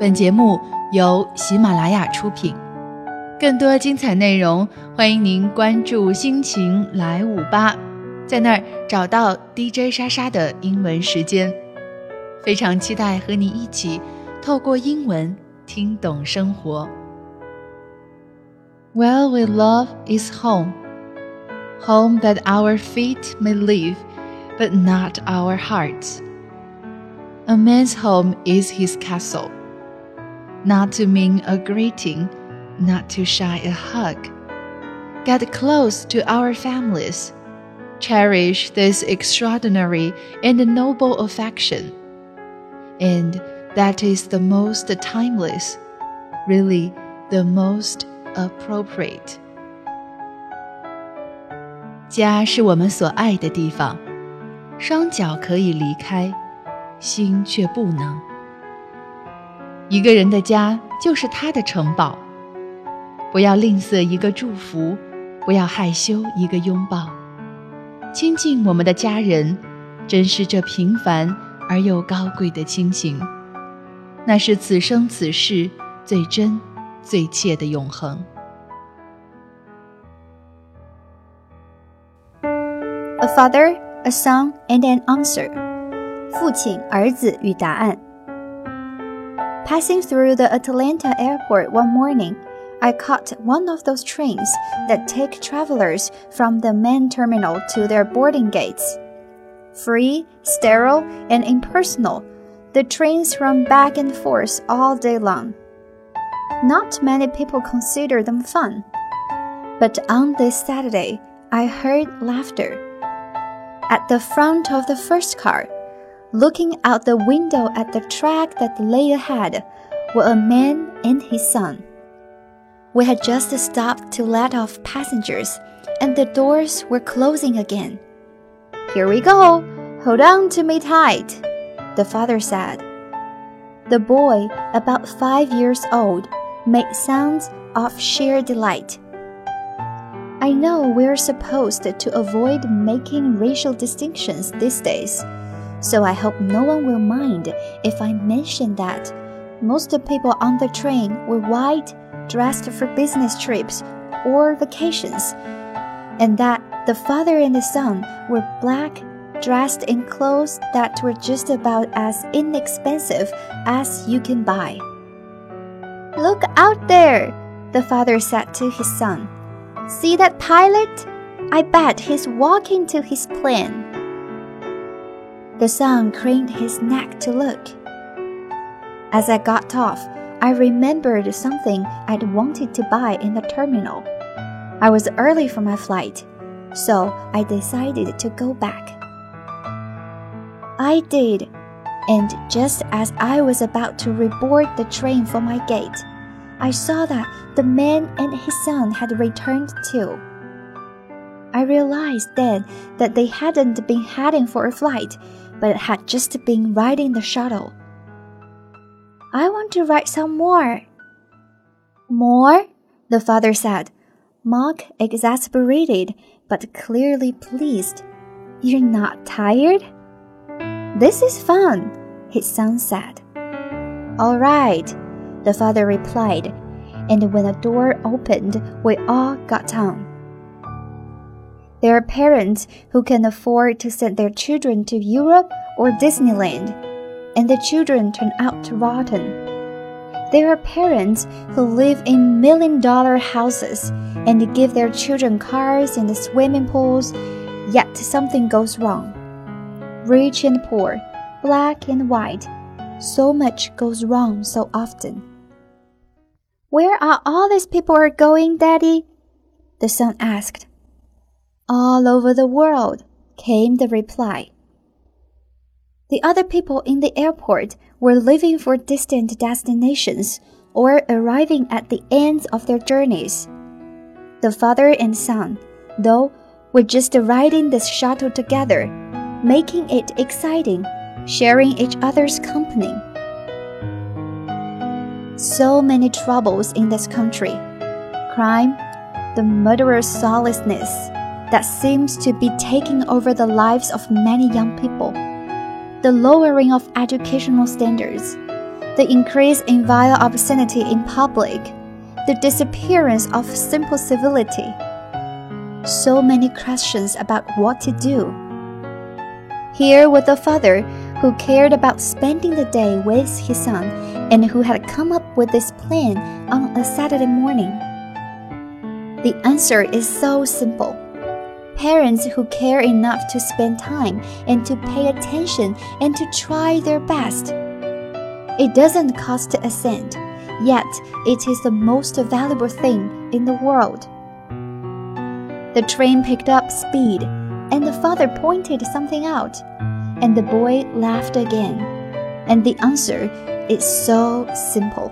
本节目由喜马拉雅出品。更多精彩内容，欢迎您关注“心情来五八”，在那儿找到 DJ 莎莎的英文时间。非常期待和你一起透过英文听懂生活。Well, we love is home, home that our feet may leave, but not our hearts. A man's home is his castle not to mean a greeting, not to shy a hug. Get close to our families. Cherish this extraordinary and noble affection. And that is the most timeless, really the most appropriate. 家是我们所爱的地方，双脚可以离开，心却不能。 一个人的家就是他的城堡，不要吝啬一个祝福，不要害羞一个拥抱，亲近我们的家人，珍视这平凡而又高贵的亲情，那是此生此世最真、最切的永恒。A father, a son, and an answer。父亲、儿子与答案。Passing through the Atlanta airport one morning, I caught one of those trains that take travelers from the main terminal to their boarding gates. Free, sterile, and impersonal, the trains run back and forth all day long. Not many people consider them fun. But on this Saturday, I heard laughter. At the front of the first car, Looking out the window at the track that lay ahead were a man and his son. We had just stopped to let off passengers, and the doors were closing again. Here we go! Hold on to me tight, the father said. The boy, about five years old, made sounds of sheer delight. I know we're supposed to avoid making racial distinctions these days so I hope no one will mind if I mention that most of people on the train were white, dressed for business trips or vacations, and that the father and the son were black, dressed in clothes that were just about as inexpensive as you can buy. Look out there, the father said to his son. See that pilot? I bet he's walking to his plane. The son craned his neck to look. As I got off, I remembered something I'd wanted to buy in the terminal. I was early for my flight, so I decided to go back. I did, and just as I was about to reboard the train for my gate, I saw that the man and his son had returned too. I realized then that they hadn't been heading for a flight, but had just been riding the shuttle. I want to ride some more. More? The father said, mock exasperated, but clearly pleased. You're not tired? This is fun, his son said. All right, the father replied, and when the door opened, we all got on. There are parents who can afford to send their children to Europe or Disneyland, and the children turn out rotten. There are parents who live in million dollar houses and give their children cars and swimming pools, yet something goes wrong. Rich and poor, black and white, so much goes wrong so often. Where are all these people going, Daddy? The son asked. All over the world, came the reply. The other people in the airport were leaving for distant destinations or arriving at the ends of their journeys. The father and son, though, were just riding this shuttle together, making it exciting, sharing each other's company. So many troubles in this country crime, the murderous lawlessness that seems to be taking over the lives of many young people, the lowering of educational standards, the increase in vile obscenity in public, the disappearance of simple civility. So many questions about what to do. Here was a father who cared about spending the day with his son and who had come up with this plan on a Saturday morning. The answer is so simple. Parents who care enough to spend time and to pay attention and to try their best. It doesn't cost a cent, yet it is the most valuable thing in the world. The train picked up speed, and the father pointed something out, and the boy laughed again. And the answer is so simple.